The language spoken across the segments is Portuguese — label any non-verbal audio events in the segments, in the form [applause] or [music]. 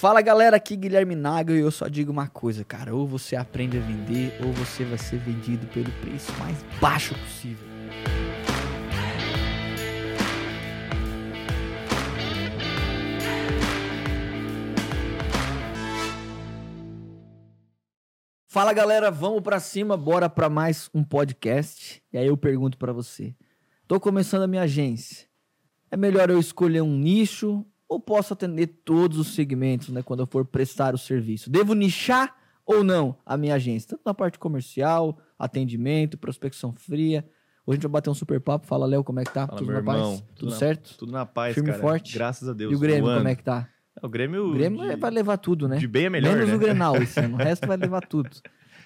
Fala galera, aqui Guilherme Naga e eu só digo uma coisa, cara, ou você aprende a vender ou você vai ser vendido pelo preço mais baixo possível. Fala galera, vamos pra cima, bora pra mais um podcast. E aí eu pergunto pra você: tô começando a minha agência. É melhor eu escolher um nicho ou posso atender todos os segmentos, né, quando eu for prestar o serviço? Devo nichar ou não a minha agência? Tanto na parte comercial, atendimento, prospecção fria. Hoje a gente vai bater um super papo. Fala, Léo, como é que tá? Fala, tudo na paz? irmão. Tudo, Tudo na- certo? Tudo na paz, Firme cara. forte? Graças a Deus. E o Grêmio, como é que tá? O Grêmio, O Grêmio de, vai levar tudo, né? de bem é melhor, Menos né? o Grenal esse ano. O [laughs] resto vai levar tudo.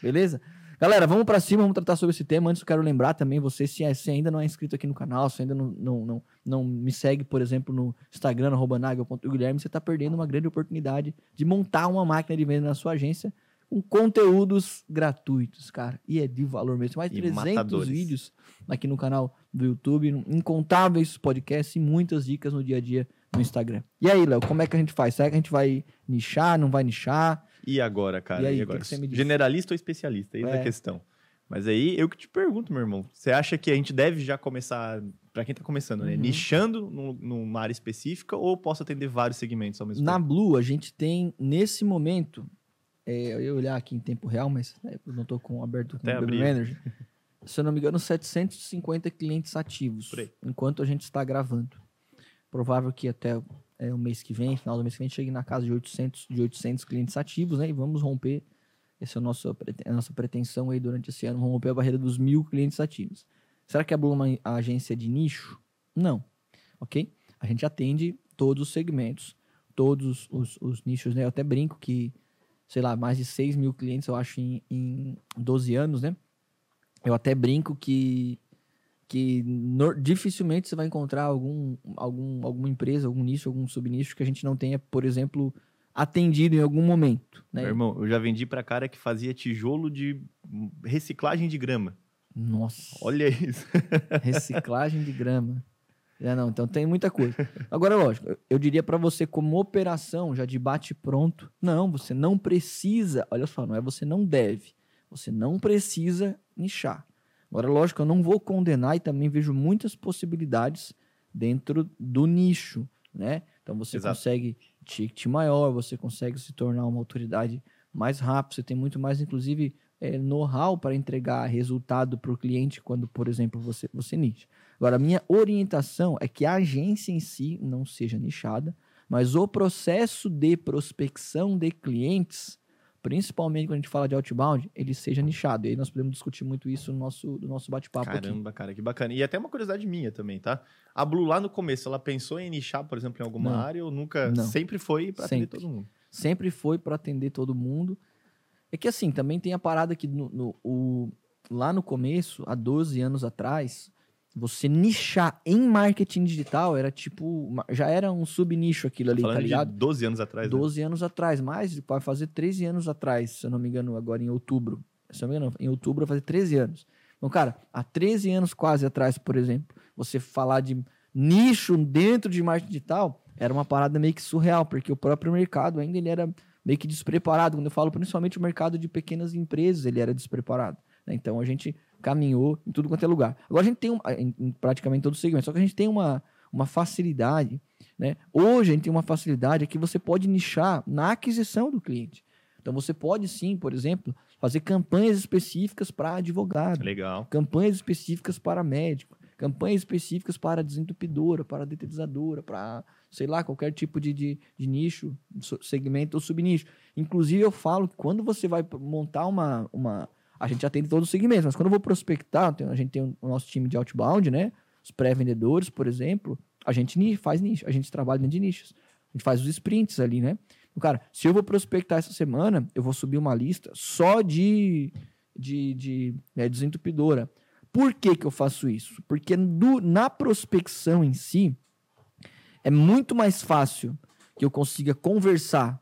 Beleza? Galera, vamos pra cima, vamos tratar sobre esse tema. Antes eu quero lembrar também, você, se, se ainda não é inscrito aqui no canal, se ainda não, não, não, não me segue, por exemplo, no Instagram, nagel.guilherme, você tá perdendo uma grande oportunidade de montar uma máquina de venda na sua agência com conteúdos gratuitos, cara. E é de valor mesmo. Mais de E 300 matadores. vídeos aqui no canal do YouTube, incontáveis podcasts e muitas dicas no dia a dia no Instagram. E aí, Léo, como é que a gente faz? Será que a gente vai nichar, não vai nichar? E agora, cara? E aí, E, que agora? que diz? Generalista ou especialista? Eis É. a questão. Mas aí, eu que te pergunto, meu irmão. Você acha que a gente deve já começar, pra quem tá começando, né? Uhum. Nichando num- numa área específica ou posso atender vários segmentos ao mesmo Na tempo? Blue, a gente tem, nesse momento, é, eu ia olhar aqui em tempo real, mas né, eu não tô com aberto com o. Manager. [laughs] Se eu não me engano, 750 clientes ativos, aí. enquanto a gente está gravando. Provável que até é, o mês que vem, final do mês que vem, chegue na casa de 800, de 800 clientes ativos, né? E vamos romper, essa é a nossa, a nossa pretensão aí durante esse ano, romper a barreira dos mil clientes ativos. Será que a Blue é uma agência de nicho? Não, ok? A gente atende todos os segmentos, todos os, os nichos, né? Eu até brinco que, sei lá, mais de 6 mil clientes, eu acho, em, em 12 anos, né? Eu até brinco que, que no- dificilmente você vai encontrar algum, algum, alguma empresa, algum nicho, algum subnicho que a gente não tenha, por exemplo, atendido em algum momento, né? Meu irmão, eu já vendi pra cara que fazia tijolo de reciclagem de grama. Nossa, Olha isso. [laughs] reciclagem de grama. É, não, então tem muita coisa. Agora, lógico, eu- diria pra você como operação, já de bate pronto, não, você não precisa, olha só, não é você não deve, você não precisa nichar. Agora, lógico, eu não vou condenar e também vejo muitas possibilidades dentro do nicho, né? Então você Exato. consegue ticket maior, você consegue se tornar uma autoridade mais rápido, você tem muito mais, inclusive, é, know-how para entregar resultado para o cliente quando, por exemplo, você, você nicha. Agora, a minha orientação é que a agência em si não seja nichada, mas o processo de prospecção de clientes, principalmente quando a gente fala de outbound, ele seja nichado. E aí nós podemos discutir muito isso no nosso, no nosso bate-papo aqui. Caramba, cara, que bacana. E até uma curiosidade minha também, tá? A Blue lá no começo, ela pensou em nichar, por exemplo, em alguma Não. área ou nunca? Não. Sempre foi pra atender todo mundo. sempre foi para atender todo mundo. É que assim, também tem a parada que no, no- o- lá no começo, há 12 anos atrás, você nichar em marketing digital era tipo, já era um subnicho aquilo ali, Falando tá de ligado? 12 anos atrás, né? 12 anos atrás, mais, vai fazer 13 anos atrás, se eu não me engano, agora em outubro. Se eu não me engano, em outubro vai fazer 13 anos. Então, cara, há 13 anos quase atrás, por exemplo, você falar de nicho dentro de marketing digital era uma parada meio que surreal, porque o próprio mercado ainda ele era meio que despreparado. Quando eu falo principalmente o mercado de pequenas empresas, ele era despreparado. né? Então a gente caminhou em tudo quanto é lugar. Agora a gente tem um, em, praticamente todos os segmentos, só que a gente tem uma, uma facilidade, né? Hoje a gente tem uma facilidade que você pode nichar na aquisição do cliente. Então você pode sim, por exemplo, fazer campanhas específicas para advogado, Legal. campanhas específicas para médico, campanhas específicas para desentupidora, para detetizadora, para, sei lá, qualquer tipo de, de, de nicho, segmento ou subnicho. Inclusive, eu falo que quando você vai montar uma. uma a gente atende todos os segmentos, mas quando eu vou prospectar, a gente tem o nosso time de outbound, né? Os pré-vendedores, por exemplo, a gente faz nicho, a gente trabalha dentro de nichos. A gente faz os sprints ali, né? Então, cara, se eu vou prospectar essa semana, eu vou subir uma lista só de, de, de né, desentupidora. Por que, que eu faço isso? Porque do- na prospecção em si, é muito mais fácil que eu consiga conversar,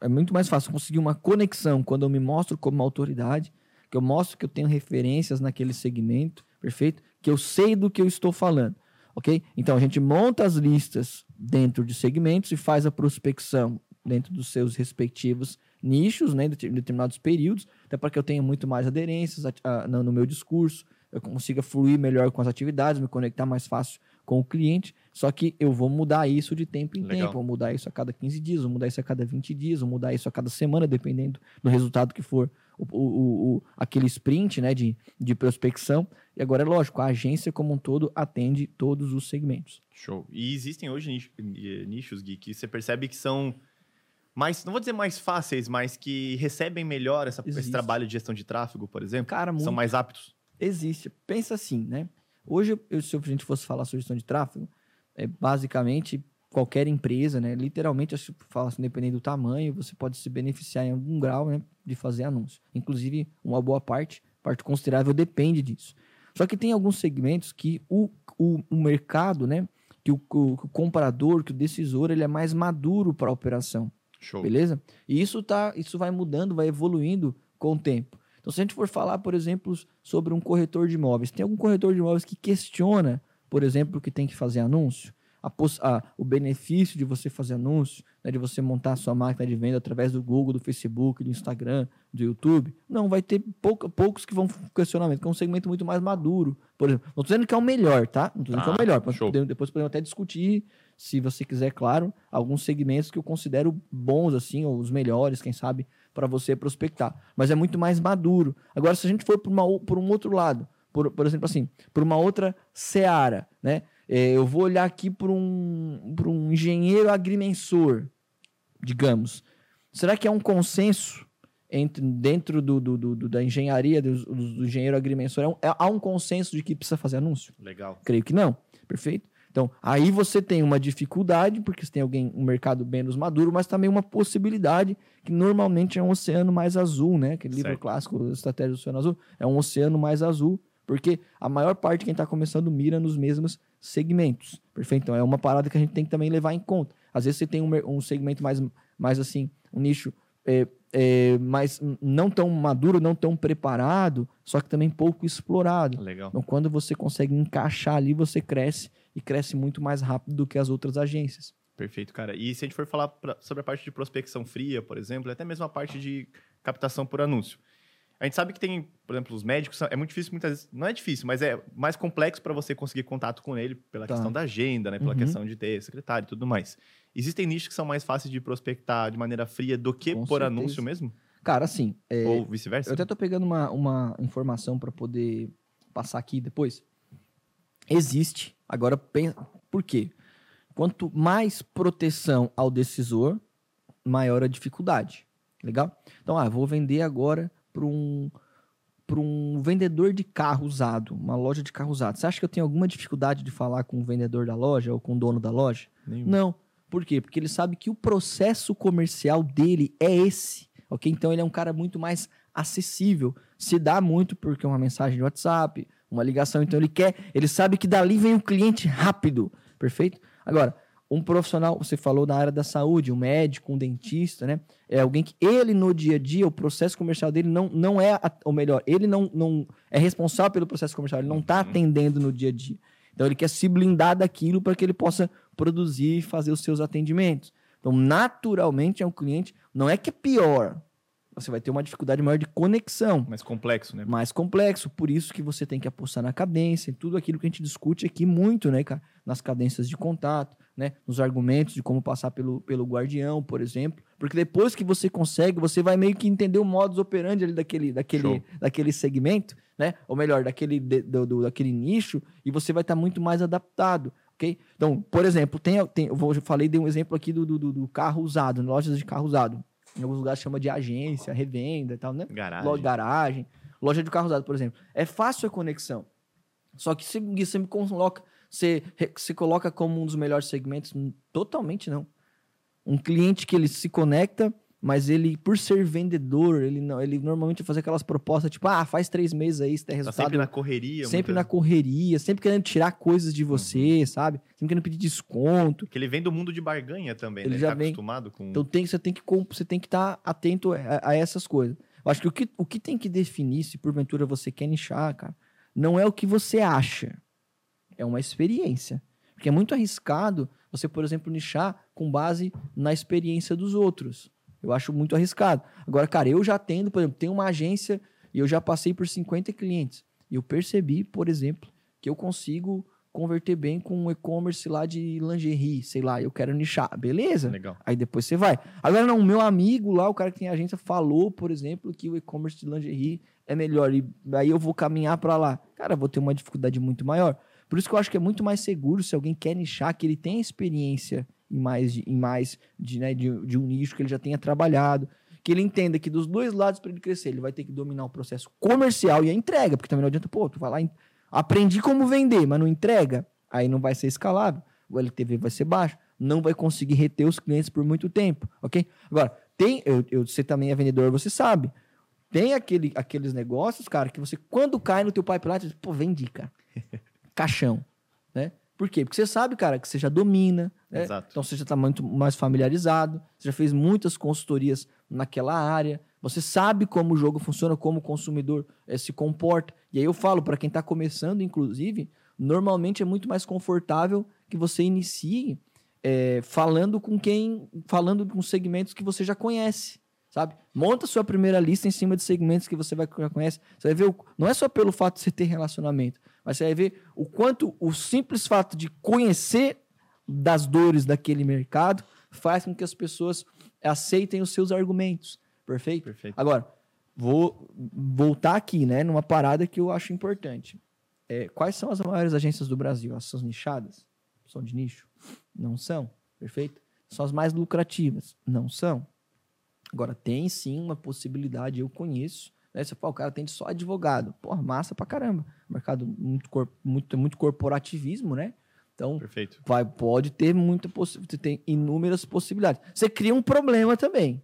é muito mais fácil conseguir uma conexão quando eu me mostro como uma autoridade, que eu mostro que eu tenho referências naquele segmento, perfeito? Que eu sei do que eu estou falando, ok? Então a gente monta as listas dentro de segmentos e faz a prospecção dentro dos seus respectivos nichos, né, em deter- determinados períodos, até para que eu tenha muito mais aderências ati- ah, no, no meu discurso, eu consiga fluir melhor com as atividades, me conectar mais fácil com o cliente. Só que eu vou mudar isso de tempo em Legal. tempo, vou mudar isso a cada 15 dias, vou mudar isso a cada 20 dias, vou mudar isso a cada semana, dependendo do resultado que for o, o- o- aquele sprint né, de, de prospecção. E agora é lógico, a agência como um todo atende todos os segmentos. Show. E existem hoje eh, nichos, Gui, que você percebe que são mais, não vou dizer mais fáceis, mas que recebem melhor essa- esse trabalho de gestão de tráfego, por exemplo? Cara, muito São mais aptos? existe. Pensa assim, né? Hoje, eu- se a gente fosse falar sobre gestão de tráfego, é basicamente qualquer empresa, né? Literalmente, se fala assim, dependendo do tamanho, você pode se beneficiar em algum grau, né? De fazer anúncio. Inclusive, uma boa parte, parte considerável, depende disso. Só que tem alguns segmentos que o, o, o mercado, né? Que o, o- que o comprador, que o decisor, ele é mais maduro para a operação. Show. Beleza? E isso tá, isso vai mudando, vai evoluindo com o tempo. Então, se a gente for falar, por exemplo, sobre um corretor de imóveis, tem algum corretor de imóveis que questiona, por exemplo, que tem que fazer anúncio? A a- o benefício de você fazer anúncio, né, de você montar a sua máquina de venda através do Google, do Facebook, do Instagram, do YouTube? Não, vai ter pouca- poucos que vão questionamento, que é um segmento muito mais maduro. Por exemplo, não estou dizendo que é o melhor, tá? Não estou dizendo que é o Tá, melhor. Podemos- depois podemos até discutir se você quiser, claro, alguns segmentos que eu considero bons, assim, ou os melhores, quem sabe, para você prospectar. Mas é muito mais maduro. Agora, se a gente for por, uma, por um outro lado, por, por exemplo, assim, por uma outra seara, né? É, eu vou olhar aqui para um, por um engenheiro agrimensor, digamos. Será que é um consenso entre, dentro do, do- do- da engenharia, do, do- engenheiro agrimensor? É um- é- há um consenso de que precisa fazer anúncio? Legal. Creio que não. Perfeito? Então, aí você tem uma dificuldade, porque você tem alguém, um mercado menos maduro, mas também uma possibilidade que normalmente é um oceano mais azul, né? Aquele livro Certo. clássico, Estratégia do Oceano Azul, é um oceano mais azul, porque a maior parte de quem está começando mira nos mesmos segmentos. Perfeito? Então, é uma parada que a gente tem que também levar em conta. Às vezes você tem um, um segmento mais, mais assim, um nicho é, é, mais não tão maduro, não tão preparado, só que também pouco explorado. Legal. Então, quando você consegue encaixar ali, você cresce e cresce muito mais rápido do que as outras agências. Perfeito, cara. E se a gente for falar pra- sobre a parte de prospecção fria, por exemplo, e até mesmo a parte de captação por anúncio. A gente sabe que tem, por exemplo, os médicos, é muito difícil muitas vezes, não é difícil, mas é mais complexo para você conseguir contato com ele pela Tá. questão da agenda, né, pela Uhum. questão de ter secretário e tudo mais. Existem nichos que são mais fáceis de prospectar de maneira fria do que Com por certeza. anúncio mesmo? Cara, assim, é, Ou vice-versa? eu até tô pegando uma, uma informação para poder passar aqui depois. Existe. Agora, pen- por quê? Quanto mais proteção ao decisor, maior a dificuldade. Legal? Então, ah, vou vender agora para um para um vendedor de carro usado, uma loja de carro usado. Você acha que eu tenho alguma dificuldade de falar com o vendedor da loja ou com o dono da loja? Nenhum. Não. Por quê? Porque ele sabe que o processo comercial dele é esse. Ok? Então ele é um cara muito mais acessível. Se dá muito porque é uma mensagem de WhatsApp, uma ligação. Então ele quer, ele sabe que dali vem o cliente rápido. Perfeito? Agora, um profissional, você falou na área da saúde, um médico, um dentista, né? É alguém que ele no dia a dia, o processo comercial dele não, não é, ou melhor, ele não, não é responsável pelo processo comercial, ele não está atendendo no dia a dia. Então ele quer se blindar daquilo para que ele possa produzir e fazer os seus atendimentos. Então, naturalmente, é um cliente, não é que é pior, você vai ter uma dificuldade maior de conexão Mais complexo, né? mais complexo, por isso que você tem que apostar na cadência, em tudo aquilo que a gente discute aqui muito, né, cara? Nas cadências de contato, né? Nos argumentos de como passar pelo, pelo guardião, por exemplo. Porque depois que você consegue, você vai meio que entender o modus operandi ali daquele, daquele, Show. daquele segmento, né? Ou melhor, daquele, de- do, do- daquele nicho, e você vai estar muito mais adaptado. ok? Então, por exemplo, tem, tem, eu, vou, eu falei, dei um exemplo aqui do, do, do- do carro usado, lojas de carro usado. Em alguns lugares chama de agência, revenda e tal, né? Garagem. Loja, garagem, loja de carro usado, por exemplo. É fácil a conexão. Só que se você me coloca, você, você coloca como um dos melhores segmentos, totalmente não. Um cliente que ele se conecta, mas ele, por ser vendedor, ele não, ele normalmente fazer aquelas propostas tipo, ah, faz três meses aí, você Tá resultado. sempre na correria. sempre na correria, sempre querendo tirar coisas de você, sabe? Sempre querendo pedir desconto. Que ele vem do mundo de barganha também, Ele né? já tá vem- acostumado com... Então tem, você tem que você tem que estar atento a, a essas coisas. Eu acho que o, que o que tem que definir se porventura você quer nichar, cara, não é o que você acha, é uma experiência. Porque é muito arriscado você, por exemplo, nichar com base na experiência dos outros. Eu acho muito arriscado. Agora, cara, eu já tendo, por exemplo, tenho uma agência e eu já passei por 50 clientes. E eu percebi, por exemplo, que eu consigo converter bem com um e-commerce lá de lingerie, sei lá, eu quero nichar, beleza? Legal. Aí depois você vai. Agora não, o meu amigo lá, o cara que tem agência, falou, por exemplo, que o e-commerce de lingerie é melhor e aí eu vou caminhar para lá. Cara, vou ter uma dificuldade muito maior. Por isso que eu acho que é muito mais seguro se alguém quer nichar, que ele tem experiência em mais, de, em mais de, né, de, de um nicho que ele já tenha trabalhado, que ele entenda que dos dois lados para ele crescer, ele vai ter que dominar o processo comercial e a entrega, porque também não adianta, pô, tu vai lá, aprendi como vender, mas não entrega, aí não vai ser escalável, o LTV vai ser baixo, não vai conseguir reter os clientes por muito tempo, ok? Agora, tem, eu, eu, você também é vendedor, você sabe, tem aquele, aqueles negócios, cara, que você, quando cai no teu pipeline, você diz, pô, vendi, cara. [laughs] Caixão, né? Por quê? Porque você sabe, cara, que você já domina, né? Então você já está muito mais familiarizado, você já fez muitas consultorias naquela área, você sabe como o jogo funciona, como o consumidor eh, se comporta. E aí eu falo, para quem está começando, inclusive, normalmente é muito mais confortável que você inicie eh, falando com quem. falando com segmentos que você já conhece sabe? Monta sua primeira lista em cima de segmentos que você vai já conhece. Você vai ver, o, não é só pelo fato de você ter relacionamento, mas você vai ver o quanto o simples fato de conhecer das dores daquele mercado faz com que as pessoas aceitem os seus argumentos. Perfeito? Perfeito. Agora, vou voltar aqui, né, numa parada que eu acho importante. É, quais são as maiores agências do Brasil? Elas são nichadas? São de nicho? Não são. Perfeito? São as mais lucrativas? Não são. Agora, tem sim uma possibilidade, eu conheço. Né? Você fala, o cara tem só advogado. Porra, massa pra caramba. Mercado muito, cor, muito, muito corporativismo, né? Então, Perfeito. vai, pode ter muita possibilidade, tem inúmeras possibilidades. Você cria um problema também.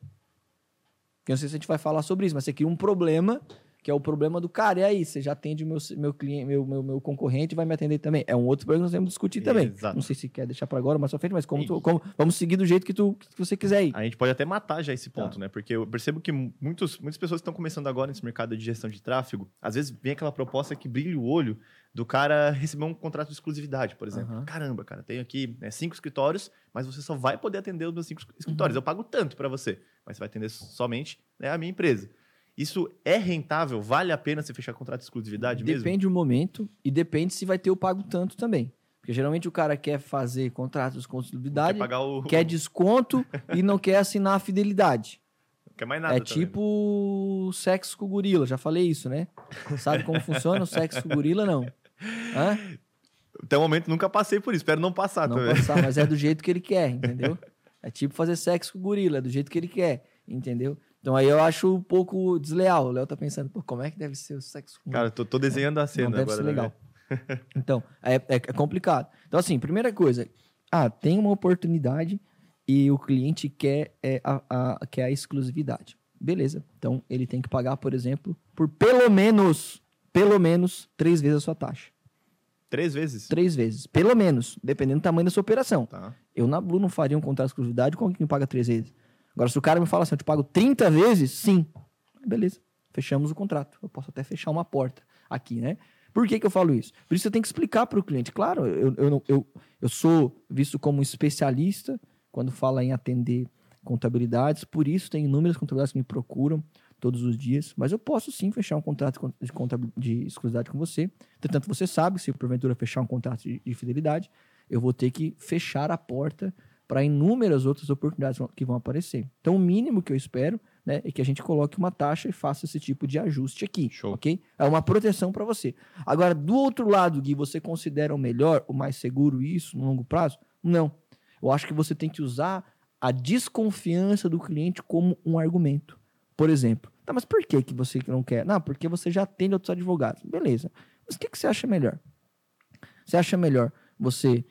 Eu não sei se a gente vai falar sobre isso, mas você cria um problema que é o problema do cara. E aí, você já atende o meu, meu cliente, meu, meu, meu concorrente vai me atender também. É um outro problema que nós temos que discutir também. Exato. Não sei se quer deixar para agora, mais pra frente, mas como, tu- como- vamos seguir do jeito que, tu, que você quiser ir. A gente pode até matar já esse Tá. ponto, né? Porque eu percebo que muitos, muitas pessoas que estão começando agora nesse mercado de gestão de tráfego, às vezes vem aquela proposta que brilha o olho do cara receber um contrato de exclusividade, por exemplo. Aham. Caramba, cara, tenho aqui né, cinco escritórios, mas você só vai poder atender os meus cinco escritórios. Uhum. Eu pago tanto para você, mas você vai atender somente né, a minha empresa. Isso é rentável? Vale a pena você fechar contrato de exclusividade mesmo? Depende do momento e depende se vai ter o pago tanto também. Porque geralmente o cara quer fazer contratos com Quer exclusividade, pagar o. quer desconto e não quer assinar a fidelidade. Não quer mais nada. é também. tipo sexo com gorila, já falei isso, né? Sabe como funciona o sexo com gorila? Não. Hã? Até o momento nunca passei por isso. Espero não passar Não também. passar, mas é do jeito que ele quer, entendeu? É tipo fazer sexo com gorila, é do jeito que ele quer, entendeu? Então aí eu acho um pouco desleal. O Léo tá pensando, pô, como é que deve ser o sexo com Cara, eu tô, tô desenhando a cena não deve agora. ser né, legal. [laughs] Então, é, é- é complicado. Então, assim, primeira coisa, ah, tem uma oportunidade e o cliente quer, é, a, a- quer a exclusividade. Beleza. Então, ele tem que pagar, por exemplo, por pelo menos, pelo menos, três vezes a sua taxa. Três vezes? Três vezes. Pelo menos, dependendo do tamanho da sua operação. Tá. Eu, na Blue, não faria um contrato de exclusividade com alguém que me paga três vezes. Agora, se o cara me fala assim, eu te pago 30 vezes, sim. Beleza. Fechamos o contrato. Eu posso até fechar uma porta aqui, né? Por que, que eu falo isso? Por isso eu tenho que explicar para o cliente. Claro, eu, eu, eu, eu sou visto como especialista quando fala em atender contabilidades, por isso tem inúmeras contabilidades que me procuram todos os dias, mas eu posso sim fechar um contrato con- de, de exclusividade com você. Entretanto, você sabe, se porventura fechar um contrato de, de fidelidade, eu vou ter que fechar a porta para inúmeras outras oportunidades que vão aparecer. Então, o mínimo que eu espero né, é que a gente coloque uma taxa e faça esse tipo de ajuste aqui, Show. ok? É uma proteção para você. Agora, do outro lado, Gui, você considera o melhor, o mais seguro isso no longo prazo? Não. Eu acho que você tem que usar a desconfiança do cliente como um argumento. Por exemplo, tá, mas por que, que você não quer? Não, porque você já atende outros advogados. Beleza. Mas o que, que você acha melhor? Você acha melhor você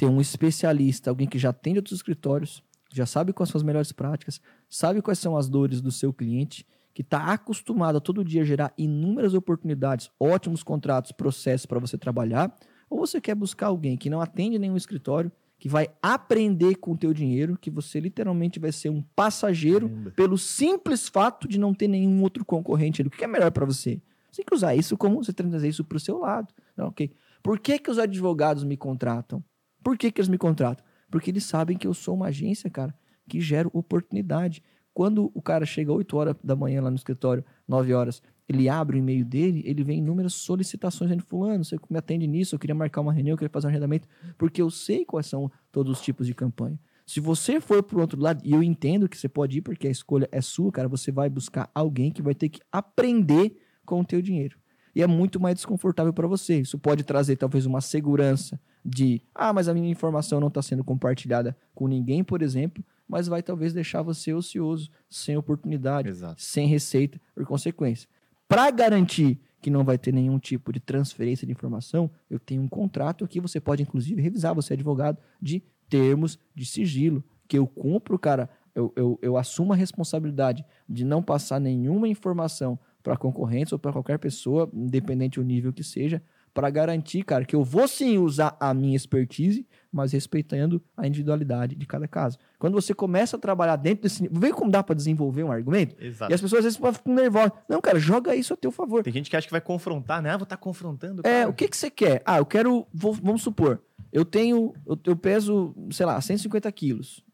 ter um especialista, alguém que já atende outros escritórios, já sabe quais são as melhores práticas, sabe quais são as dores do seu cliente, que está acostumado a todo dia gerar inúmeras oportunidades, ótimos contratos, processos para você trabalhar, ou você quer buscar alguém que não atende nenhum escritório, que vai aprender com o teu dinheiro, que você literalmente vai ser um passageiro Caramba. pelo simples fato de não ter nenhum outro concorrente ali. O que é melhor para você? Você tem que usar isso como você trazer isso para o seu lado. Não, ok? Por que, que os advogados me contratam? Por que, que eles me contratam? Porque eles sabem que eu sou uma agência, cara, que gera oportunidade. Quando o cara chega 8 horas da manhã lá no escritório, 9 horas, ele abre o e-mail dele, ele vem inúmeras solicitações de fulano, você me atende nisso, eu queria marcar uma reunião, eu queria fazer um arrendamento, porque eu sei quais são todos os tipos de campanha. Se você for pro outro lado, e eu entendo que você pode ir porque a escolha é sua, cara, você vai buscar alguém que vai ter que aprender com o teu dinheiro. E é muito mais desconfortável para você. Isso pode trazer talvez uma segurança de, ah, mas a minha informação não está sendo compartilhada com ninguém, por exemplo, mas vai talvez deixar você ocioso, sem oportunidade, Exato. sem receita, por consequência. Para garantir que não vai ter nenhum tipo de transferência de informação, eu tenho um contrato aqui, você pode inclusive revisar, você é advogado, de termos de sigilo, que eu cumpro, cara, eu, eu, eu assumo a responsabilidade de não passar nenhuma informação para concorrentes ou para qualquer pessoa, independente do nível que seja, para garantir, cara, que eu vou sim usar a minha expertise, mas respeitando a individualidade de cada caso. Quando você começa a trabalhar dentro desse vê como dá para desenvolver um argumento? Exato. E as pessoas às vezes ficam nervosas. Não, cara, joga isso a teu favor. Tem gente que acha que vai confrontar, né? Ah, vou estar confrontando. É, cara. o que, que você quer? Ah, eu quero. vou- vamos supor, eu tenho. Eu, eu peso, sei lá, 150 quilos.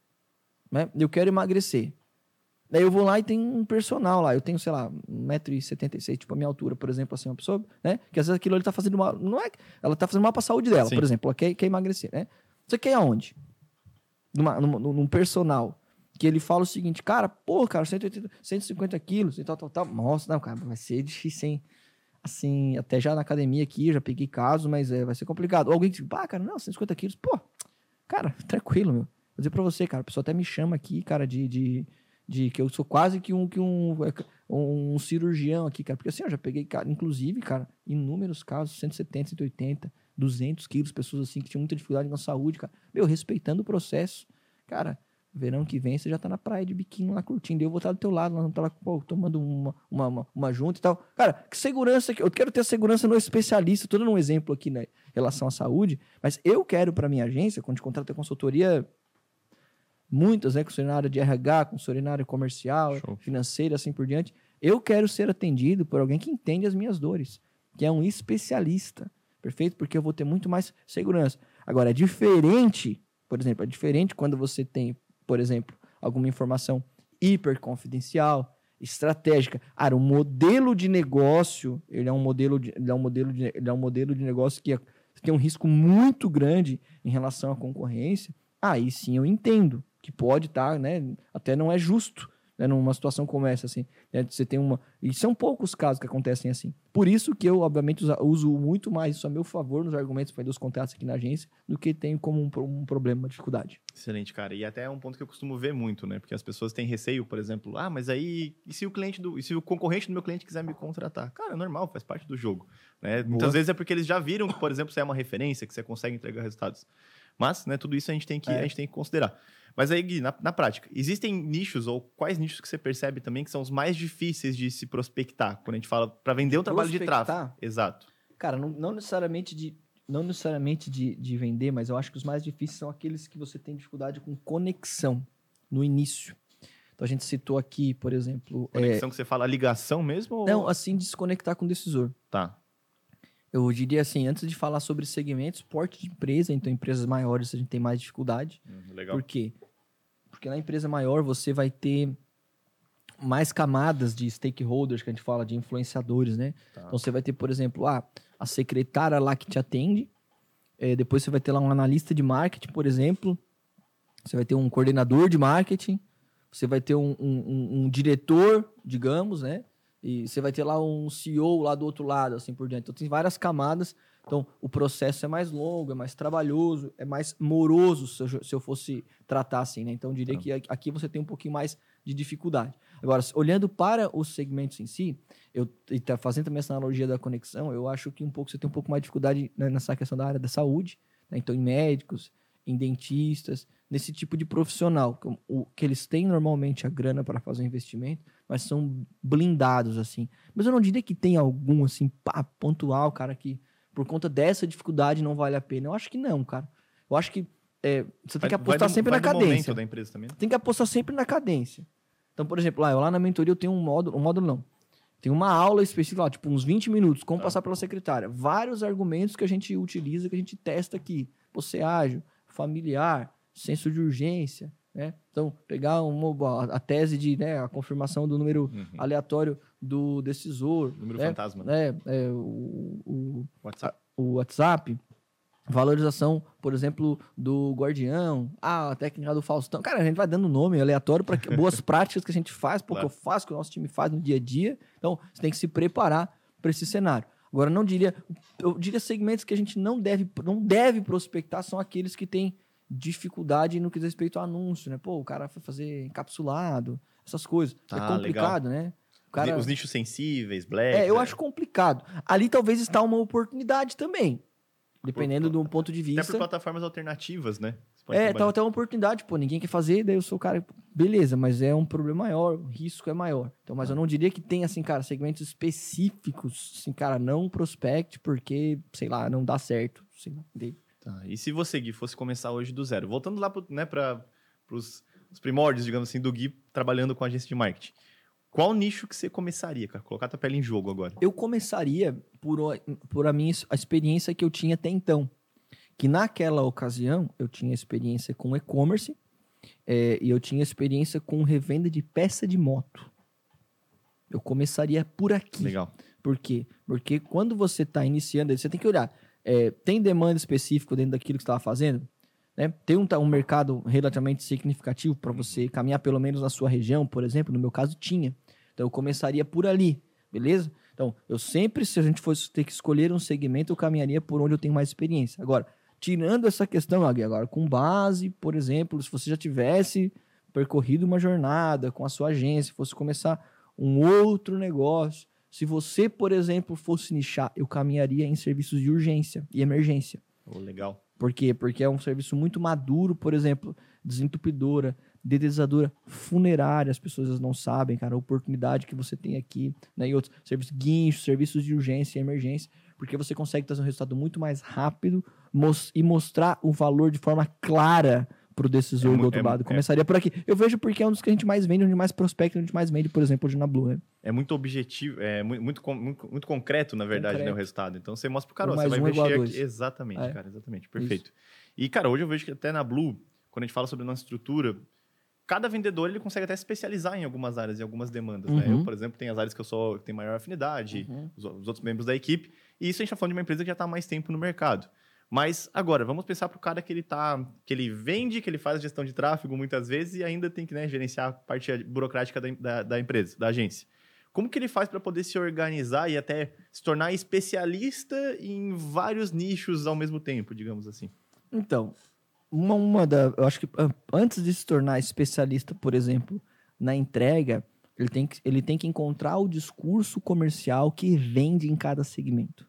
Né? Eu quero emagrecer. Daí eu vou lá e tem um personal lá. Eu tenho, sei lá, 1,76m, tipo a minha altura, por exemplo, assim, uma pessoa, né? Que às vezes aquilo ele tá fazendo mal. Não é. Ela tá fazendo mal pra saúde dela, Sim. por exemplo. Ela quer, quer emagrecer, né? Você quer ir aonde? Numa, num, num personal. Que ele fala o seguinte, cara, pô, cara, 180, 150 quilos e tal, tal, tal. Nossa, não, cara, vai ser difícil, hein? Assim, até já na academia aqui, eu já peguei caso, mas é, vai ser complicado. Ou alguém que, ah, cara, não, 150 quilos, pô, cara, [laughs] tranquilo, meu. Vou dizer pra você, cara, a pessoa até me chama aqui, cara, de, de, de que eu sou quase que um, que um, um cirurgião aqui, cara. Porque assim, eu já peguei, cara, inclusive, cara, inúmeros casos, 170, 180, 200 quilos, pessoas assim que tinham muita dificuldade na saúde, cara. Meu, respeitando o processo. Cara, verão que vem você já tá na praia de biquíni lá curtindo. Eu vou estar do teu lado, lá, tá lá pô, tomando uma, uma, uma, uma junta e tal. Cara, que segurança que eu quero ter segurança no especialista. Tô dando um exemplo aqui na relação à saúde, mas eu quero para minha agência, quando contrata consultoria, muitas, né, consultoria na área de RH, consultoria na área comercial, Show. financeira, assim por diante. Eu quero ser atendido por alguém que entende as minhas dores, que é um especialista, perfeito? Porque eu vou ter muito mais segurança. Agora, é diferente, por exemplo, é diferente quando você tem, por exemplo, alguma informação hiper confidencial, estratégica. Ah, o modelo de negócio, ele é um modelo de, ele é um modelo de, ele é um modelo de negócio que é- tem um risco muito grande em relação à concorrência. Aí sim eu entendo que pode estar, né? Até não é justo, né? Numa situação como essa, assim. né, Você tem uma. E são poucos casos que acontecem assim. Por isso que eu, obviamente, uso muito mais isso a meu favor nos argumentos para dos contratos aqui na agência do que tenho como um, um problema, uma dificuldade. Excelente, cara. E até é um ponto que eu costumo ver muito, né? Porque as pessoas têm receio, por exemplo, ah, mas aí, e se o cliente do. E se o concorrente do meu cliente quiser me contratar? Cara, é normal, faz parte do jogo. Né? Muitas vezes é porque eles já viram que, por exemplo, você é uma referência, que você consegue entregar resultados. Mas, né, tudo isso a gente tem que, É. a gente tem que considerar. Mas aí, Gui, na, na prática, existem nichos, ou quais nichos que você percebe também que são os mais difíceis de se prospectar? Quando a gente fala para vender um trabalho de tráfego. Exato. Cara, não, não necessariamente de. Não necessariamente de, de vender, mas eu acho que os mais difíceis são aqueles que você tem dificuldade com conexão no início. Então a gente citou aqui, por exemplo. é, Conexão que você fala ligação mesmo? Ou... não, assim, desconectar com o decisor. Tá. Eu diria assim, antes de falar sobre segmentos, porte de empresa, então empresas maiores a gente tem mais dificuldade. Hum, legal. Por quê? Porque na empresa maior você vai ter mais camadas de stakeholders, que a gente fala de influenciadores, né? Tá. Então você vai ter, por exemplo, ah, a secretária lá que te atende, eh, depois você vai ter lá um analista de marketing, por exemplo, você vai ter um coordenador de marketing, você vai ter um, um- um- um diretor, digamos, né? E você vai ter lá um CEO lá do outro lado, assim por diante. Então tem várias camadas. Então o processo é mais longo, é mais trabalhoso, é mais moroso se eu, se eu fosse tratar assim, né? Então eu diria Tá. que aqui- você tem um pouquinho mais de dificuldade. Agora, olhando para os segmentos em si, eu e tá fazendo também essa analogia da conexão, eu acho que um pouco você tem um pouco mais de dificuldade né, nessa questão da área da saúde, né? então em médicos, em dentistas, nesse tipo de profissional, que o que eles têm normalmente a grana para fazer o investimento, mas são blindados assim. Mas eu não diria que tem algum assim pá, pontual, cara, que por conta dessa dificuldade não vale a pena. Eu acho que não, cara. Eu acho que é, você tem Vai- que apostar do- sempre na cadência da empresa também. né? tem que apostar sempre na cadência. Então, por exemplo, lá, eu lá na mentoria eu tenho um módulo, um módulo não. Tem uma aula específica, lá, tipo uns 20 minutos, como Tá. passar pela secretária. Vários argumentos que a gente utiliza, que a gente testa aqui. Pô, ser ágil, familiar, senso de urgência, né? Então, pegar uma, a tese de, né, a confirmação do número Uhum. aleatório do decisor, Número né? fantasma. né? É, o, o, WhatsApp. o WhatsApp, valorização, por exemplo, do Guardião, ah, a técnica do Faustão. Cara, a gente vai dando nome aleatório para boas [laughs] práticas que a gente faz, pô, Claro. eu faço, que o nosso time faz no dia a dia. Então, você tem que se preparar para esse cenário. Agora, não diria, eu diria segmentos que a gente não deve, não deve prospectar são aqueles que têm dificuldade no que diz respeito ao anúncio, né? Pô, o cara foi fazer encapsulado, essas coisas. Ah, é complicado, né? O cara... Os nichos sensíveis, black. É, eu né? acho complicado. Ali talvez está uma oportunidade também. Dependendo do ponto de Até vista. por plataformas alternativas, né? Pode É, tá até uma oportunidade, pô, ninguém quer fazer, daí eu sou o cara, beleza, mas é um problema maior, o risco é maior. Então, mas eu não diria que tem, assim, cara, segmentos específicos, assim, cara, não prospect porque, sei lá, não dá certo, sei lá? Tá, E se você, Gui, fosse começar hoje do zero? Voltando lá pro, né, para os primórdios, digamos assim, do Gui trabalhando com agência de marketing. Qual nicho que você começaria, cara? Colocar tua pele em jogo agora. Eu começaria por, por a minha a experiência que eu tinha até então. Que naquela ocasião eu tinha experiência com e-commerce é, e eu tinha experiência com revenda de peça de moto. Eu começaria por aqui. Legal. Por quê? Porque quando você está iniciando, você tem que olhar. é, tem demanda específica dentro daquilo que você estava fazendo? Né? Tem um, um mercado relativamente significativo para você caminhar pelo menos na sua região, por exemplo? No meu caso, tinha. Então, eu começaria por ali, beleza? Então, eu sempre, se a gente fosse ter que escolher um segmento, eu caminharia por onde eu tenho mais experiência. Agora, tirando essa questão, Agui, agora com base, por exemplo, se você já tivesse percorrido uma jornada com a sua agência, fosse começar um outro negócio, se você, por exemplo, fosse nichar, eu caminharia em serviços de urgência e emergência. Ô, legal. Por quê? Porque é um serviço muito maduro, por exemplo, desentupidora, dedetizadora funerária, as pessoas não sabem, cara, a oportunidade que você tem aqui, né? E outros serviços guincho, serviços de urgência e emergência, porque você consegue trazer um resultado muito mais rápido mos- e mostrar o valor de forma clara pro decisor É do outro é- lado. é- Começaria por aqui. Eu vejo porque é um dos que a gente mais vende, onde mais prospecta, onde mais vende, por exemplo, hoje na Blue, né? É muito objetivo, é muito, muito, muito, concreto, na verdade, né, o Concreto. resultado. Então você mostra pro cara, ó, você vai um é investir aqui. Exatamente, É. cara, exatamente. Perfeito. E, cara, hoje eu vejo que até na Blue, quando a gente fala sobre a nossa estrutura, cada vendedor ele consegue até especializar em algumas áreas e algumas demandas, né? Uhum. Eu, por exemplo, tenho as áreas que eu sou, que tenho maior afinidade, os, os outros membros da equipe, e isso a gente tá falando de uma empresa que já está há mais tempo no mercado. Mas agora, vamos pensar pro cara que ele tá, que ele vende, que ele faz gestão de tráfego muitas vezes e ainda tem que né, gerenciar a parte burocrática da, da, da empresa, da agência. Como que ele faz para poder se organizar e até se tornar especialista em vários nichos ao mesmo tempo, digamos assim? Então, uma, uma da. Eu acho que antes de se tornar especialista, por exemplo, na entrega, ele tem que, ele tem que encontrar o discurso comercial que vende em cada segmento.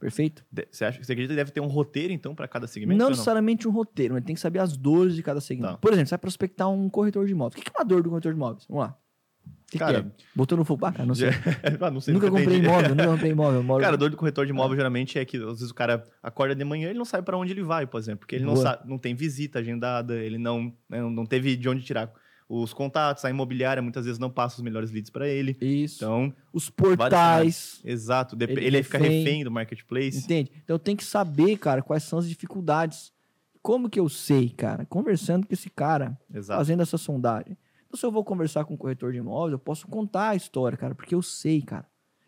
Perfeito? Você acha você acredita que deve ter um roteiro, então, para cada segmento? não necessariamente um roteiro, mas tem que saber as dores de cada segmento. Tá. Por exemplo, você vai prospectar um corretor de imóveis. O que é uma dor do corretor de imóveis? Vamos lá. O que, Cara, que é? Botou no fogo? Ah, cara, não sei. [laughs] ah, não sei, nunca comprei entendi. imóvel, nunca comprei [laughs] imóvel. Moro... Cara, a dor do corretor de imóvel geralmente é que às vezes o cara acorda de manhã e ele não sabe para onde ele vai, por exemplo, porque ele não, sabe, não tem visita agendada, ele não, né, não teve de onde tirar os contatos, a imobiliária muitas vezes não passa os melhores leads para ele. Isso. Então, Os portais. exato, Ele ele, fica refém. do marketplace. Entende? Então tem que saber, cara, quais são as dificuldades. Como que eu sei, cara? Conversando com esse cara, Exato. fazendo essa sondagem. Então, se eu vou conversar com um corretor de imóveis, eu posso contar a história, cara, porque eu sei, cara.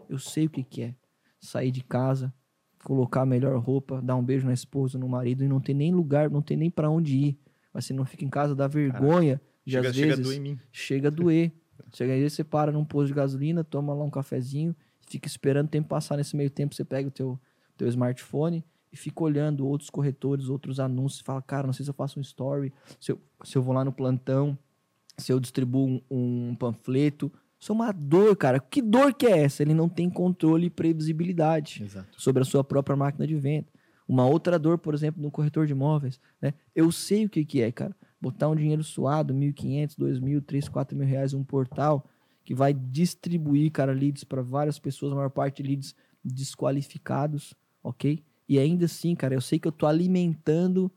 Eu sei o que, que é. Sair de casa, colocar a melhor roupa, dar um beijo na esposa, no marido e não ter nem lugar, não ter nem pra onde ir. Mas você não fica em casa, dá vergonha. De Chega, às chega a vezes, doer em mim. chega a doer. [laughs] Chega aí, você para num posto de gasolina, toma lá um cafezinho, fica esperando o tempo passar. Nesse meio tempo, você pega o teu, teu smartphone e fica olhando outros corretores, outros anúncios. Fala, cara, não sei se eu faço um story, se eu, se eu vou lá no plantão, se eu distribuo um, um panfleto. Isso é uma dor, cara. Que dor que é essa? Ele não tem controle e previsibilidade Exato. sobre a sua própria máquina de venda. Uma outra dor, por exemplo, no corretor de imóveis, né? Eu sei o que, que é, cara. Botar um dinheiro suado, 1.500, 2.000, 3, 4 mil reais, um portal que vai distribuir, cara, leads para várias pessoas, a maior parte leads desqualificados, ok? E ainda assim, cara, eu sei que eu tô alimentando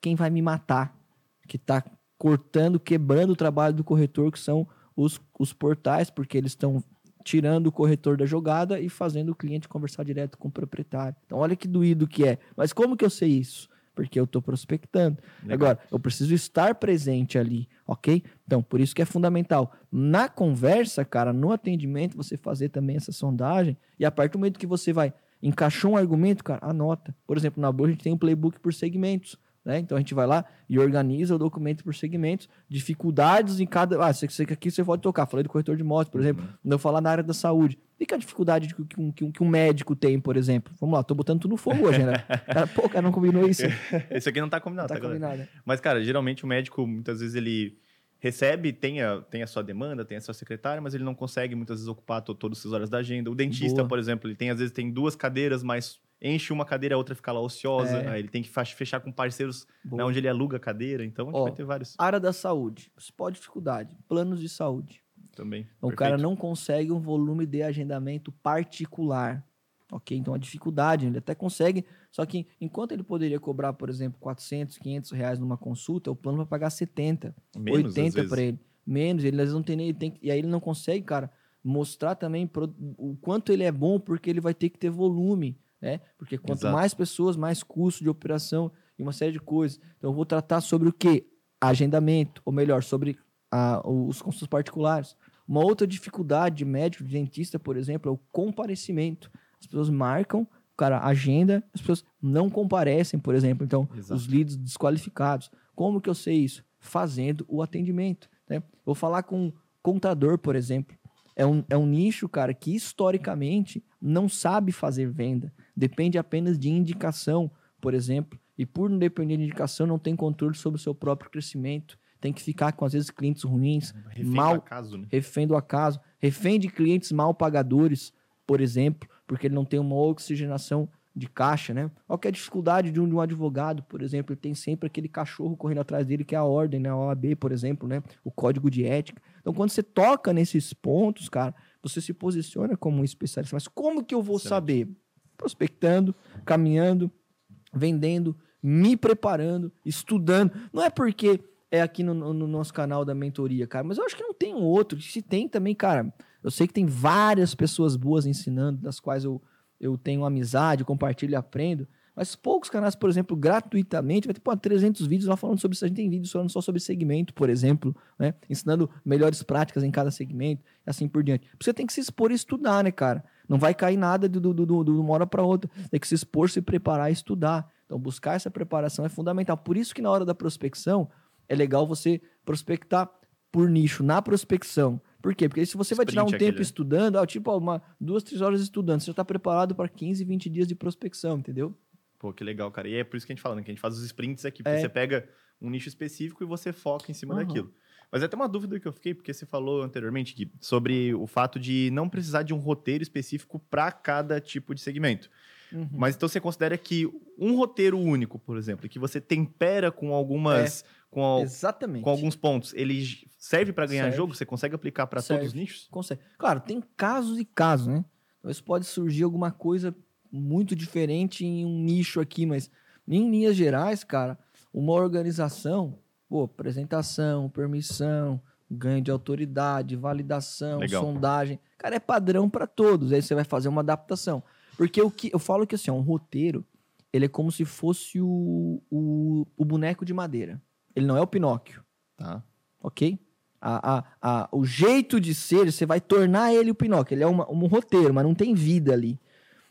quem vai me matar, que tá cortando, quebrando o trabalho do corretor, que são os, os portais, porque eles estão tirando o corretor da jogada e fazendo o cliente conversar direto com o proprietário. Então, olha que doído que é. Mas como que eu sei isso? Porque eu estou prospectando. Legal. Agora, eu preciso estar presente ali, ok? Então, por isso que é fundamental. Na conversa, cara, no atendimento, você fazer também essa sondagem. E a partir do momento que você vai encaixou um argumento, cara, anota. Por exemplo, na Boa a gente tem um playbook por segmentos. Né? Então a gente vai lá e organiza o documento por segmentos, dificuldades em cada. Ah, você, você, aqui você pode tocar. Falei do corretor de motos, por exemplo. Não falar na área da saúde. E que a dificuldade que, um, que, um, que um médico tem, por exemplo? Vamos lá, tô botando tudo no fogo hoje, né? [laughs] Cara, pô, cara, não combinou isso. [laughs] Esse aqui não tá combinado, Não tá tá, combinado. né? Mas, cara, geralmente o médico, muitas vezes, ele recebe, tem a, tem a sua demanda, tem a sua secretária, mas ele não consegue muitas vezes ocupar to, todas as horas da agenda. O dentista, Boa. por exemplo, ele tem, às vezes, tem duas cadeiras, mas enche uma cadeira, a outra fica lá ociosa. É. Aí ele tem que fechar com parceiros né, onde ele aluga a cadeira. Então, a gente Ó, vai ter vários Área da saúde. Principal dificuldade. Planos de saúde. também. Então, o cara Perfeito. não consegue um volume de agendamento particular. Ok? Então, a dificuldade, ele até consegue, só que enquanto ele poderia cobrar, por exemplo, 400, 500 reais numa consulta, o plano vai pagar 70, Menos, às 80 vezes. para ele. Menos, ele às vezes não tem nem. ele tem, e aí ele não consegue, cara, mostrar também pro- o quanto ele é bom, porque ele vai ter que ter volume, né? Porque quanto Exato. mais pessoas, mais custo de operação e uma série de coisas. Então, eu vou tratar sobre o quê? Agendamento, ou melhor, sobre a- os consultas particulares. Uma outra dificuldade de médico, de dentista, por exemplo, é o comparecimento. As pessoas marcam, o cara agenda, as pessoas não comparecem, por exemplo. Então, Exato. os leads desqualificados. Como que eu sei isso? Fazendo o atendimento. Né? Vou falar com um contador, por exemplo. É um, é um nicho, cara, que historicamente não sabe fazer venda. Depende apenas de indicação, por exemplo. E por não depender de indicação, não tem controle sobre o seu próprio crescimento. Tem que ficar com, às vezes, clientes ruins, Refém do mal acaso, né? refém do acaso, refém de clientes mal pagadores, por exemplo, porque ele não tem uma oxigenação de caixa, né? Qual que é a dificuldade de um, de um advogado, por exemplo? Ele tem sempre aquele cachorro correndo atrás dele, que é a ordem, né? A OAB, por exemplo, né? O código de ética. Então, quando você toca nesses pontos, cara, você se posiciona como um especialista. Mas como que eu vou Excelente. saber? Prospectando, caminhando, vendendo, me preparando, estudando. Não é porque é aqui no, no- no nosso canal da mentoria, cara, mas eu acho que não tem outro. Se tem também, cara, eu sei que tem várias pessoas boas ensinando, das quais eu, eu tenho amizade, compartilho e aprendo. Mas poucos canais, por exemplo, gratuitamente, vai ter pô, 300 vídeos lá falando sobre isso. A gente tem vídeos falando só sobre segmento, por exemplo, né? Ensinando melhores práticas em cada segmento assim por diante. Você tem que se expor e estudar, né, cara? Não vai cair nada do, do, do, do- de uma hora para outra. Tem que se expor, se preparar e estudar. Então, buscar essa preparação é fundamental. Por isso que na hora da prospecção, é legal você prospectar por nicho, na prospecção. Por quê? Porque se você vai tirar um Sprint tempo aquele, estudando, ó, tipo, ó, uma, duas, três horas estudando, você já está preparado para 15, 20 dias de prospecção, entendeu? Pô, que legal, cara. E é por isso que a gente fala, né? Que a gente faz os sprints aqui, porque É. você pega um nicho específico e você foca em cima Aham. daquilo. Mas é até uma dúvida que eu fiquei, porque você falou anteriormente, Gui, sobre o fato de não precisar de um roteiro específico para cada tipo de segmento. Uhum. Mas então você considera que um roteiro único, por exemplo, que você tempera com algumas. Com, al- Exatamente. com alguns pontos, ele serve para ganhar Serve. jogo? Você consegue aplicar para todos os nichos? Consegue. Claro, tem casos e casos, né? Talvez pode surgir alguma coisa muito diferente em um nicho aqui, mas em linhas gerais, cara, uma organização, pô, apresentação, permissão, ganho de autoridade, validação, Legal. sondagem, cara, é padrão para todos. Aí você vai fazer uma adaptação. Porque o que eu falo que assim, ó, um roteiro, ele é como se fosse o, o, o boneco de madeira. Ele não é o Pinóquio Tá. ok? A, a, a, o jeito de ser, você vai tornar ele o Pinóquio. Ele é uma- um roteiro, mas não tem vida ali.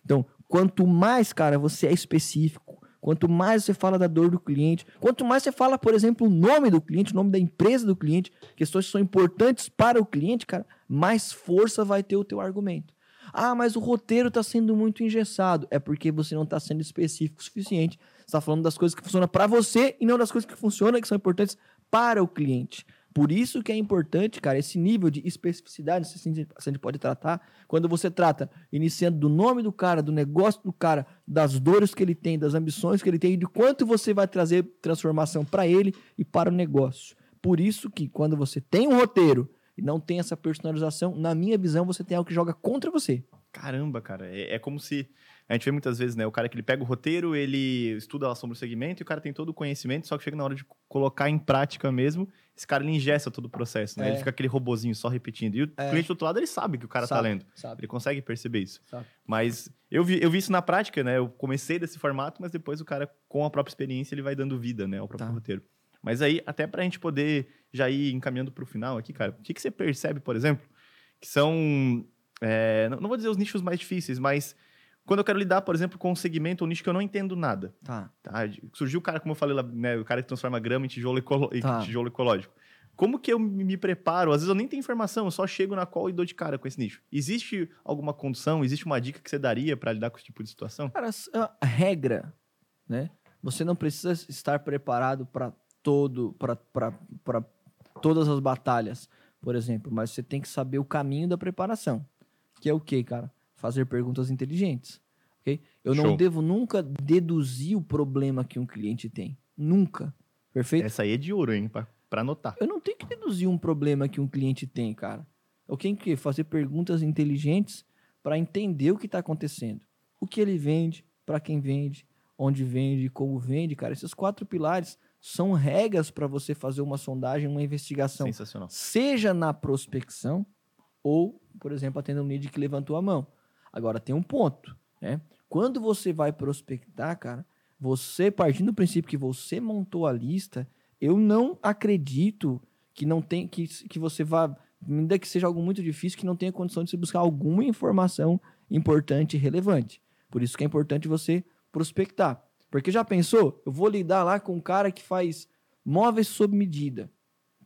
Então, quanto mais, cara, você é específico, quanto mais você fala da dor do cliente, quanto mais você fala, por exemplo, o nome do cliente, o nome da empresa do cliente, questões que são importantes para o cliente, cara, mais força vai ter o teu argumento. Ah, mas o roteiro está sendo muito engessado. É porque você não está sendo específico o suficiente. Você está falando das coisas que funcionam para você e não das coisas que funcionam que são importantes para o cliente. Por isso que é importante, cara, esse nível de especificidade, se a gente pode tratar, quando você trata iniciando do nome do cara, do negócio do cara, das dores que ele tem, das ambições que ele tem e de quanto você vai trazer transformação para ele e para o negócio. Por isso que quando você tem um roteiro e não tem essa personalização, na minha visão, você tem algo que joga contra você. Caramba, cara. É, é como se. A gente vê muitas vezes, né? O cara que ele pega o roteiro, ele estuda lá sobre o segmento e o cara tem todo o conhecimento, só que chega na hora de colocar em prática mesmo, esse cara ele ingessa todo o processo, né? É. Ele fica aquele robozinho só repetindo. E o É. cliente do outro lado, ele sabe que o cara tá Sabe, lendo. Sabe, Ele consegue perceber isso. sabe. Mas eu vi, eu vi isso na prática, né? Eu comecei desse formato, mas depois o cara, com a própria experiência, ele vai dando vida, né? Ao próprio Tá. roteiro. Mas aí, até pra gente poder já ir encaminhando pro final aqui, cara, o que, que você percebe, por exemplo, que são. é, não vou dizer os nichos mais difíceis, mas quando eu quero lidar, por exemplo, com um segmento, um nicho que eu não entendo nada. Tá. Tá? Surgiu o cara, como eu falei lá, né? O cara que transforma grama em tijolo, ecolo- Tá. tijolo ecológico. Como que eu me preparo? Às vezes eu nem tenho informação, eu só chego na call e dou de cara com esse nicho. Existe alguma condição, existe uma dica que você daria para lidar com esse tipo de situação? Cara, a regra, né? Você não precisa estar preparado para todo, para todas as batalhas, por exemplo, mas você tem que saber o caminho da preparação, que é o quê, cara? Fazer perguntas inteligentes, ok? Eu não Show. devo nunca deduzir o problema que um cliente tem, nunca, perfeito? Essa aí é de ouro, hein? Pra, pra anotar. Eu não tenho que deduzir um problema que um cliente tem, cara. Eu tenho que fazer perguntas inteligentes para entender o que está acontecendo. O que ele vende, para quem vende, onde vende, como vende, cara. Esses quatro pilares são regras para você fazer uma sondagem, uma investigação, Sensacional. seja na prospecção ou, por exemplo, atendendo um lead que levantou a mão. Agora tem um ponto, né? Quando você vai prospectar, cara, você partindo do princípio que você montou a lista, eu não acredito que não tem que, que você vá, ainda que seja algo muito difícil, que não tenha condição de se buscar alguma informação importante e relevante. Por isso que é importante você prospectar. Porque já pensou? Eu vou lidar lá com um cara que faz móveis sob medida,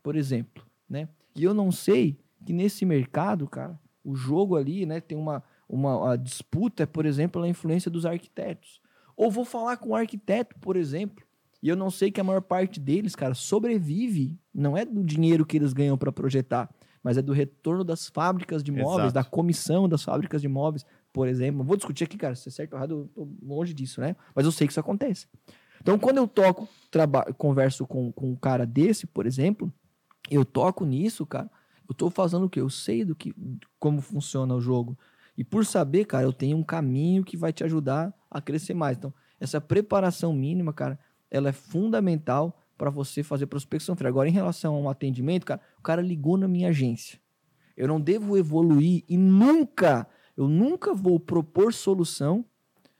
por exemplo, né? E eu não sei que nesse mercado, cara, o jogo ali, né, tem uma, uma a disputa, por exemplo, a influência dos arquitetos. Ou vou falar com um arquiteto, por exemplo, e eu não sei que a maior parte deles, cara, sobrevive, não é do dinheiro que eles ganham para projetar, mas é do retorno das fábricas de móveis, Exato. da comissão das fábricas de móveis, por exemplo. Vou discutir aqui, cara, se é certo ou errado, eu tô longe disso, né? Mas eu sei que isso acontece. Então, quando eu toco, converso com, com um cara desse, por exemplo, eu toco nisso, cara, eu tô fazendo o quê? Eu sei do que, como funciona o jogo. E por saber, cara, eu tenho um caminho que vai te ajudar a crescer mais. Então, essa preparação mínima, cara, ela é fundamental para você fazer prospecção. Agora, em relação a um atendimento, cara, o cara ligou na minha agência. Eu não devo evoluir e nunca, eu nunca vou propor solução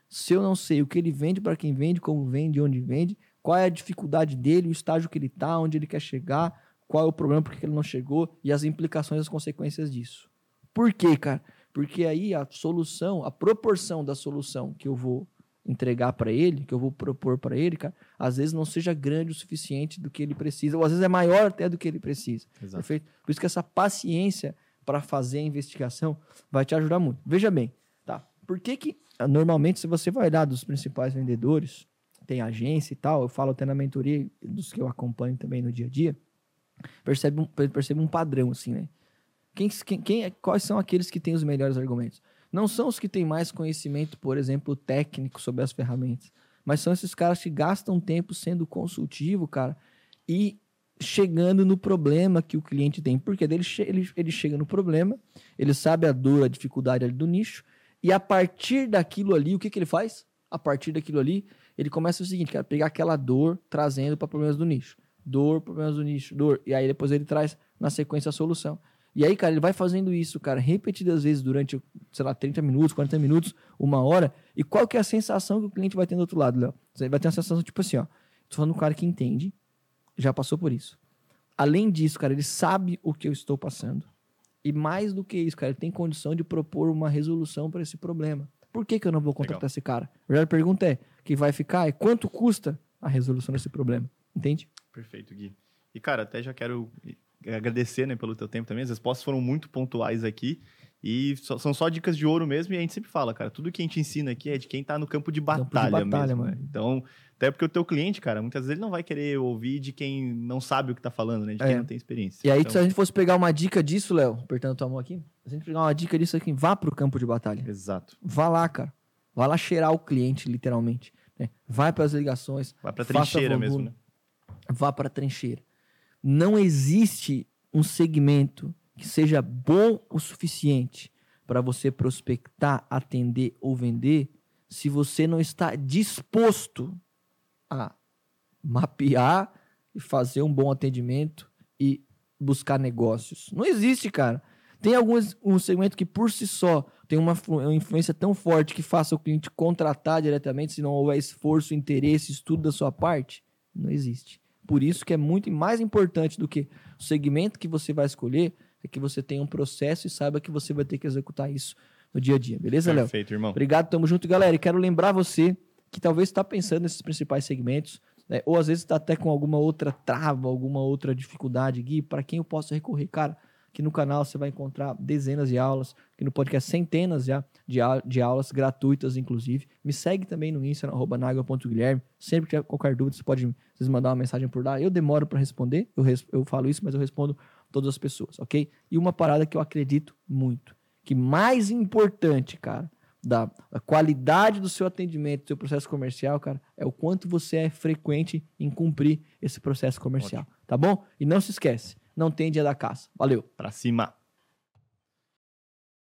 se eu não sei o que ele vende, para quem vende, como vende, onde vende, qual é a dificuldade dele, o estágio que ele está, onde ele quer chegar, qual é o problema, por que ele não chegou e as implicações, as consequências disso. Por quê, cara? Porque aí a solução, a proporção da solução que eu vou entregar para ele, que eu vou propor para ele, cara, às vezes não seja grande o suficiente do que ele precisa, ou às vezes é maior até do que ele precisa. Exato. Perfeito? Por isso que essa paciência para fazer a investigação vai te ajudar muito. Veja bem, tá? Por que que, ah, normalmente, se você vai olhar dos principais vendedores, tem agência e tal, eu falo até na mentoria dos que eu acompanho também no dia a dia, percebe um, percebe um padrão, assim, né? Quem, quem, quais são aqueles que têm os melhores argumentos? Não são os que têm mais conhecimento, por exemplo, técnico sobre as ferramentas, mas são esses caras que gastam tempo sendo consultivo, cara, e chegando no problema que o cliente tem. Porque ele, ele, ele chega no problema, ele sabe a dor, a dificuldade do nicho, e a partir daquilo ali, o que, que ele faz? A partir daquilo ali, ele começa o seguinte, cara, pegar aquela dor trazendo para problemas do nicho. Dor, problemas do nicho, dor. E aí depois ele traz na sequência a solução. E aí, cara, ele vai fazendo isso, cara, repetidas vezes durante, sei lá, 30 minutos, 40 minutos, uma hora. E qual que é a sensação que o cliente vai ter do outro lado, Léo? Você vai ter uma sensação tipo assim, ó. Tô falando um cara que entende, já passou por isso. Além disso, cara, ele sabe o que eu estou passando. E mais do que isso, cara, ele tem condição de propor uma resolução para esse problema. Por que, que eu não vou contratar Legal. esse cara? A verdade pergunta é: que vai ficar é quanto custa a resolução desse problema? Entende? Perfeito, Gui. E, cara, até já quero agradecer né, pelo teu tempo também. As respostas foram muito pontuais aqui. E só- são só dicas de ouro mesmo. E a gente sempre fala, cara, tudo que a gente ensina aqui é de quem tá no campo de de batalha, batalha, mesmo. mano. né? Então, até porque o teu cliente, cara, muitas vezes ele não vai querer ouvir de quem não sabe o que tá falando, né? De quem É. não tem experiência. E aí, Então, se a gente fosse pegar uma dica disso, Léo, apertando tua mão aqui, se a gente pegar uma dica disso aqui, vá pro campo de batalha. Exato. Vá lá, cara. Vá lá cheirar o cliente, literalmente. né? Vai para as ligações, Vai pra trincheira volume. mesmo, né? vá para a trincheira. Não existe um segmento que seja bom o suficiente para você prospectar, atender ou vender se você não está disposto a mapear e fazer um bom atendimento e buscar negócios. Não existe, cara. Tem alguns um segmento que por si só tem uma, uma influência tão forte que faça o cliente contratar diretamente se não houver esforço, interesse, estudo da sua parte? Não existe. Por isso que é muito mais importante do que o segmento que você vai escolher é que você tenha um processo e saiba que você vai ter que executar isso no dia a dia. Beleza, Léo? Perfeito, irmão. Obrigado, tamo junto, galera. E quero lembrar você que talvez está pensando nesses principais segmentos, né? ou às vezes está até com alguma outra trava, alguma outra dificuldade, Gui, para quem eu posso recorrer? Cara, aqui no canal você vai encontrar dezenas de aulas, aqui no podcast centenas já de, de aulas gratuitas, inclusive. Me segue também no Insta, arroba. Sempre que tiver qualquer dúvida, você pode vocês mandar uma mensagem por lá. Eu demoro para responder, eu, res, eu falo isso, mas eu respondo todas as pessoas, ok? E uma parada que eu acredito muito, que mais importante, cara, da, da qualidade do seu atendimento, do seu processo comercial, cara, é o quanto você é frequente em cumprir esse processo comercial, Ótimo. tá bom? E não se esquece, não tem dia da caça. Valeu. Pra cima.